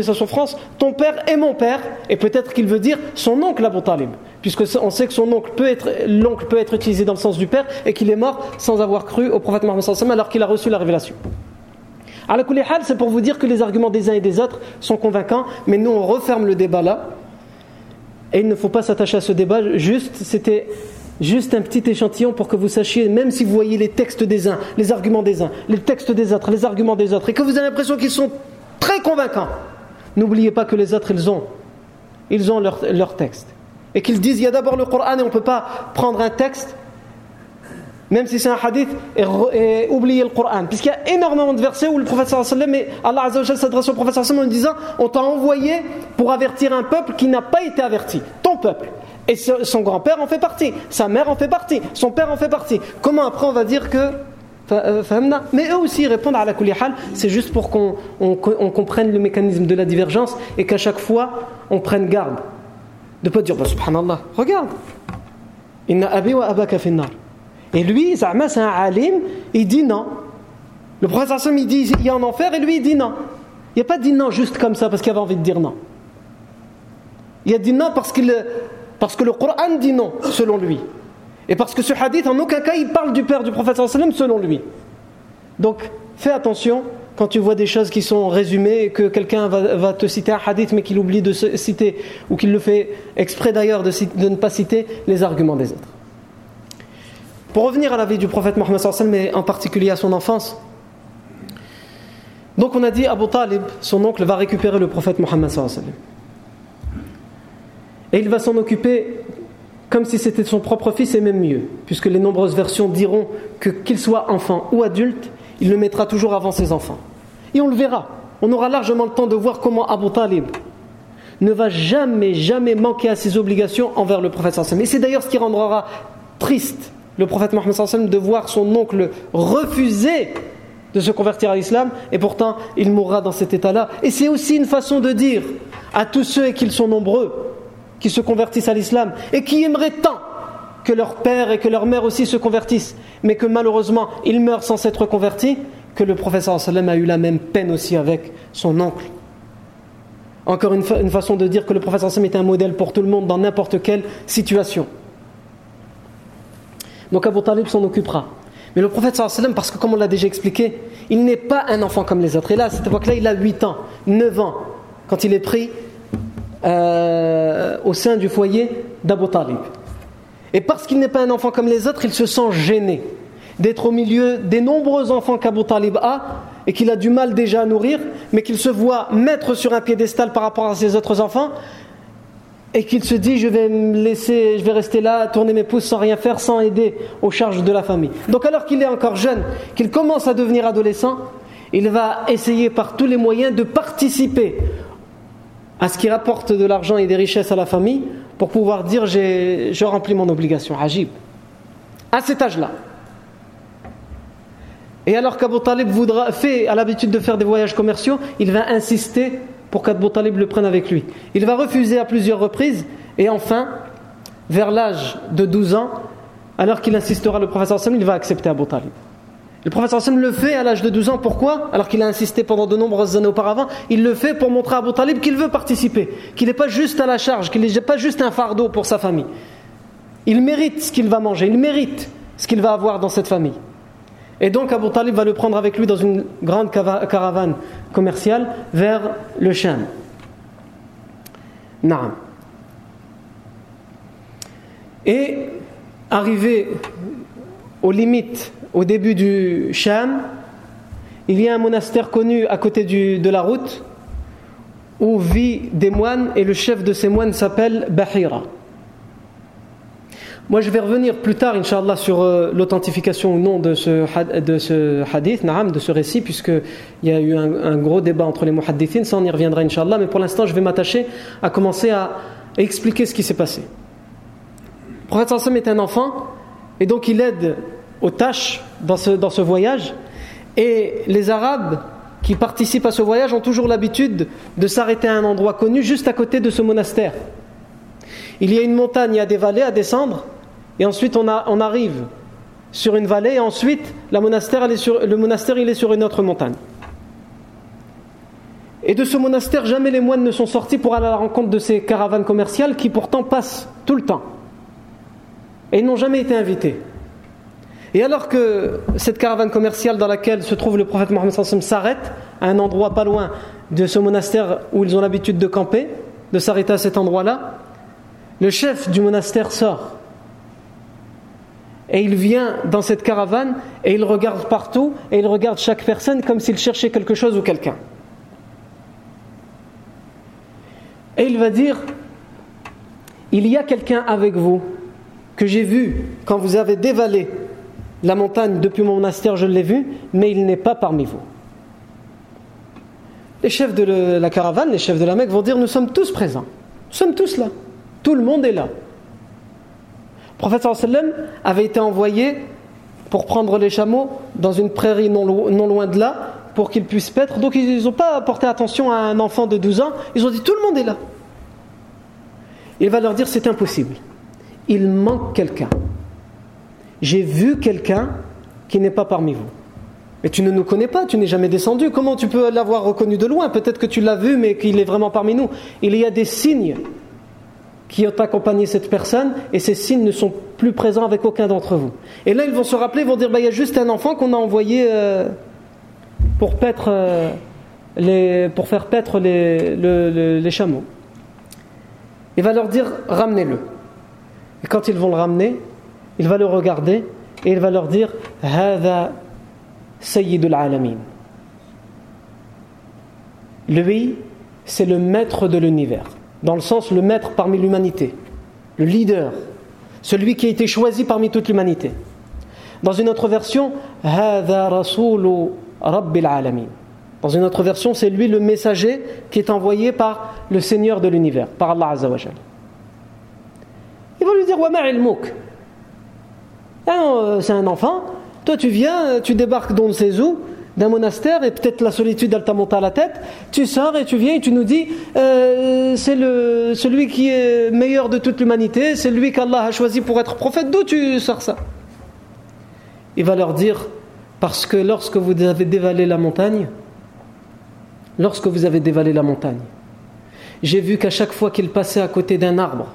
sa souffrance, ton père est mon père, et peut-être qu'il veut dire son oncle Abu Talib, puisque on sait que son oncle peut être, l'oncle peut être utilisé dans le sens du père, et qu'il est mort sans avoir cru au prophète Mohammed alors qu'il a reçu la révélation c'est pour vous dire que les arguments des uns et des autres sont convaincants, mais nous on referme le débat là. Et il ne faut pas s'attacher à ce débat, juste, c'était juste un petit échantillon pour que vous sachiez, même si vous voyez les textes des uns, les arguments des uns, les textes des autres, les arguments des autres, et que vous avez l'impression qu'ils sont très convaincants, n'oubliez pas que les autres, ils ont, ils ont leur, leur texte. Et qu'ils disent, il y a d'abord le Coran et on ne peut pas prendre un texte même si c'est un hadith, et, le Coran. Puisqu'il y a énormément de versets où le prophète sallallahu et Allah azza s'adresse au prophète sallallahu en disant On t'a envoyé pour avertir un peuple qui n'a pas été averti, ton peuple. Et son grand-père en fait partie, sa mère en fait partie, son père en fait partie. Comment après on va dire que. Euh, Mais eux aussi répondent à la kulihal, c'est juste pour qu'on comprenne le mécanisme de la divergence et qu'à chaque fois on prenne garde. De ne pas dire bah, Subhanallah, regarde. Inna abi wa abaka finnar. Et lui, c'est un alim, il dit non. Le prophète il dit il y a un enfer, et lui, il dit non. Il n'a pas dit non juste comme ça parce qu'il avait envie de dire non. Il a dit non parce, que le Coran dit non, selon lui. Et parce que ce hadith, en aucun cas, il parle du père du prophète selon lui. Donc, fais attention quand tu vois des choses qui sont résumées que quelqu'un va, te citer un hadith mais qu'il oublie de citer, ou qu'il le fait exprès d'ailleurs de ne pas citer les arguments des autres. Pour revenir à la vie du prophète Mohammed mais en particulier à son enfance, donc on a dit Abu Talib, son oncle, va récupérer le prophète Mohammed et il va s'en occuper comme si c'était son propre fils et même mieux, puisque les nombreuses versions diront que qu'il soit enfant ou adulte, il le mettra toujours avant ses enfants. Et on le verra. On aura largement le temps de voir comment Abu Talib ne va jamais, jamais manquer à ses obligations envers le prophète Et c'est d'ailleurs ce qui rendra triste le prophète Mohammed de voir son oncle refuser de se convertir à l'islam et pourtant il mourra dans cet état-là. Et c'est aussi une façon de dire à tous ceux, et qu'ils sont nombreux, qui se convertissent à l'islam et qui aimeraient tant que leur père et que leur mère aussi se convertissent, mais que malheureusement ils meurent sans s'être convertis, que le prophète a eu la même peine aussi avec son oncle. Encore une, façon de dire que le prophète est un modèle pour tout le monde dans n'importe quelle situation. Donc Abu Talib s'en occupera. Mais le prophète parce que comme on l'a déjà expliqué, il n'est pas un enfant comme les autres. Et là, à cette époque-là, il a 8 ans, 9 ans, quand il est pris euh, au sein du foyer d'Abu Talib. Et parce qu'il n'est pas un enfant comme les autres, il se sent gêné d'être au milieu des nombreux enfants qu'Abu Talib a et qu'il a du mal déjà à nourrir, mais qu'il se voit mettre sur un piédestal par rapport à ses autres enfants, et qu'il se dit je vais me laisser, je vais rester là, tourner mes pouces sans rien faire, sans aider aux charges de la famille. Donc alors qu'il est encore jeune, qu'il commence à devenir adolescent, il va essayer par tous les moyens de participer à ce qui rapporte de l'argent et des richesses à la famille pour pouvoir dire je remplis mon obligation. Ajib. À cet âge-là. Et alors qu'Abu Talib voudra, fait à l'habitude de faire des voyages commerciaux, il va insister pour qu'Abu Talib le prenne avec lui. Il va refuser à plusieurs reprises et enfin, vers l'âge de 12 ans, alors qu'il insistera le professeur Sam, il va accepter Abu Talib. Le professeur Sam le fait à l'âge de 12 ans, pourquoi? Alors qu'il a insisté pendant de nombreuses années auparavant, il le fait pour montrer à Abu Talib qu'il veut participer, qu'il n'est pas juste à la charge, qu'il n'est pas juste un fardeau pour sa famille. Il mérite ce qu'il va manger, il mérite ce qu'il va avoir dans cette famille. Et donc Abu Talib va le prendre avec lui dans une grande caravane commerciale vers le Sham. Naam. Et arrivé aux limites, au début du Sham, il y a un monastère connu à côté de la route où vit des moines et le chef de ces moines s'appelle Bahira. Moi, je vais revenir plus tard, Inch'Allah, sur euh, l'authentification ou non de ce, hadith, de ce récit, puisqu'il y a eu un, gros débat entre les muhaddithines. Ça, on y reviendra, Inch'Allah. Mais pour l'instant, je vais m'attacher à commencer à, expliquer ce qui s'est passé. Le prophète Sassam est un enfant, et donc il aide aux tâches dans ce, dans ce voyage. Et les Arabes qui participent à ce voyage ont toujours l'habitude de s'arrêter à un endroit connu, juste à côté de ce monastère. Il y a une montagne, il y a des vallées à descendre et ensuite on, arrive sur une vallée, et ensuite le monastère il est sur une autre montagne. Et de ce monastère, jamais les moines ne sont sortis pour aller à la rencontre de ces caravanes commerciales qui pourtant passent tout le temps. Et ils n'ont jamais été invités. Et alors que cette caravane commerciale dans laquelle se trouve le prophète Mohammed s'arrête, à un endroit pas loin de ce monastère où ils ont l'habitude de camper, de s'arrêter à cet endroit-là, le chef du monastère sort et il vient dans cette caravane et il regarde partout et il regarde chaque personne comme s'il cherchait quelque chose ou quelqu'un. Et il va dire, il y a quelqu'un avec vous que j'ai vu quand vous avez dévalé la montagne depuis mon monastère, je l'ai vu, mais il n'est pas parmi vous. Les chefs de la caravane, les chefs de la Mecque vont dire, nous sommes tous présents, nous sommes tous là, tout le monde est là. Le prophète avait été envoyé pour prendre les chameaux dans une prairie non, loin de là pour qu'ils puissent paître. Donc ils n'ont pas porté attention à un enfant de 12 ans. Ils ont dit tout le monde est là. Il va leur dire c'est impossible. Il manque quelqu'un. J'ai vu quelqu'un qui n'est pas parmi vous. Mais tu ne nous connais pas, tu n'es jamais descendu. Comment tu peux l'avoir reconnu de loin? Peut-être que tu l'as vu, mais qu'il est vraiment parmi nous. Il y a des signes qui ont accompagné cette personne et ces signes ne sont plus présents avec aucun d'entre vous. Et là, ils vont se rappeler, ils vont dire bah, il y a juste un enfant qu'on a envoyé euh, euh, pour faire paître les, les chameaux. Il va leur dire ramenez-le. Et quand ils vont le ramener, il va le regarder et il va leur dire Hada Sayyidul Alamin. Lui, c'est le maître de l'univers dans le sens le maître parmi l'humanité, le leader, celui qui a été choisi parmi toute l'humanité. Dans une autre version, Dans une autre version, c'est lui le messager qui est envoyé par le Seigneur de l'univers, par Allah Azzawajal. Il va lui dire ah c'est un enfant, toi tu viens, tu débarques dans ses eaux, d'un monastère et peut-être la solitude elle à la tête, tu sors et tu viens et tu nous dis euh, c'est celui qui est meilleur de toute l'humanité, c'est lui qu'Allah a choisi pour être prophète, d'où tu sors ça? Il va leur dire parce que lorsque vous avez dévalé la montagne, lorsque vous avez dévalé la montagne, j'ai vu qu'à chaque fois qu'il passait à côté d'un arbre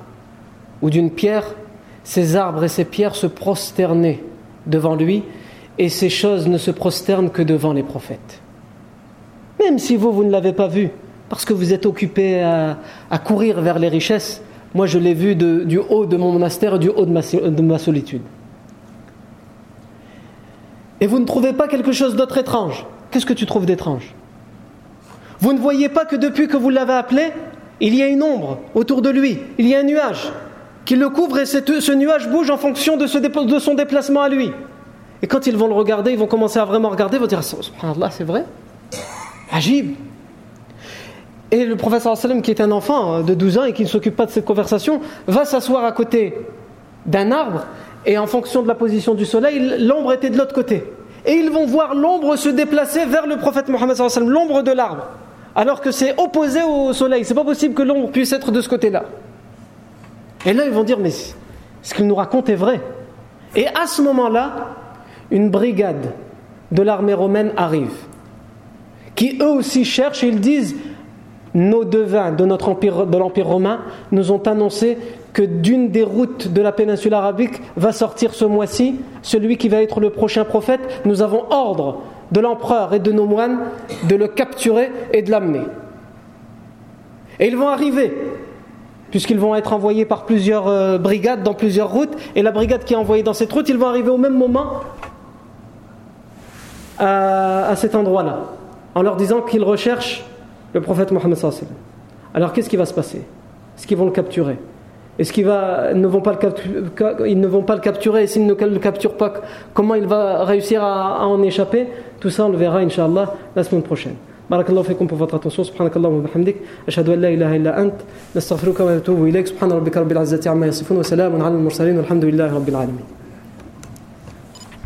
ou d'une pierre, ces arbres et ces pierres se prosternaient devant lui et ces choses ne se prosternent que devant les prophètes. Même si vous, vous ne l'avez pas vu, parce que vous êtes occupé à, courir vers les richesses, moi je l'ai vu du haut de mon monastère, du haut de ma, de ma solitude. Et vous ne trouvez pas quelque chose d'autre étrange? Qu'est-ce que tu trouves d'étrange? Vous ne voyez pas que depuis que vous l'avez appelé, il y a une ombre autour de lui, il y a un nuage qui le couvre et ce nuage bouge en fonction de son déplacement à lui. Et quand ils vont le regarder, ils vont commencer à vraiment regarder, ils vont dire Subhanallah, c'est vrai? Agib Et le professeur sallam, qui est un enfant de 12 ans et qui ne s'occupe pas de cette conversation, va s'asseoir à côté d'un arbre et en fonction de la position du soleil, l'ombre était de l'autre côté. Et ils vont voir l'ombre se déplacer vers le prophète Mohammed, l'ombre de l'arbre, alors que c'est opposé au soleil. C'est pas possible que l'ombre puisse être de ce côté-là. Et là, ils vont dire Mais ce qu'il nous raconte est vrai. Et à ce moment-là, une brigade de l'armée romaine arrive, qui eux aussi cherchent et ils disent nos devins de notre empire, de l'empire romain, nous ont annoncé que d'une des routes de la péninsule arabique va sortir ce mois-ci, celui qui va être le prochain prophète. Nous avons ordre de l'empereur et de nos moines de le capturer et de l'amener. Et ils vont arriver, puisqu'ils vont être envoyés par plusieurs euh, brigades dans plusieurs routes, et la brigade qui est envoyée dans cette route, ils vont arriver au même moment à, cet endroit-là, en leur disant qu'ils recherchent le prophète Mohammed. Alors qu'est-ce qui va se passer Est-ce qu'ils vont le capturer est-ce qu'ils ne, vont pas le ils ne vont pas le capturer Et s'ils ne le capturent pas, comment il va réussir à, en échapper Tout ça, on le verra, Inch'Allah, la semaine prochaine. بارك الله فيكم pour votre attention سبحانك اللهم وبحمدك أشهد أن لا إله إلا أنت نستغفرك ونتوب إليك سبحان ربك رب العزة عما يصفون وسلام على المرسلين والحمد لله رب العالمين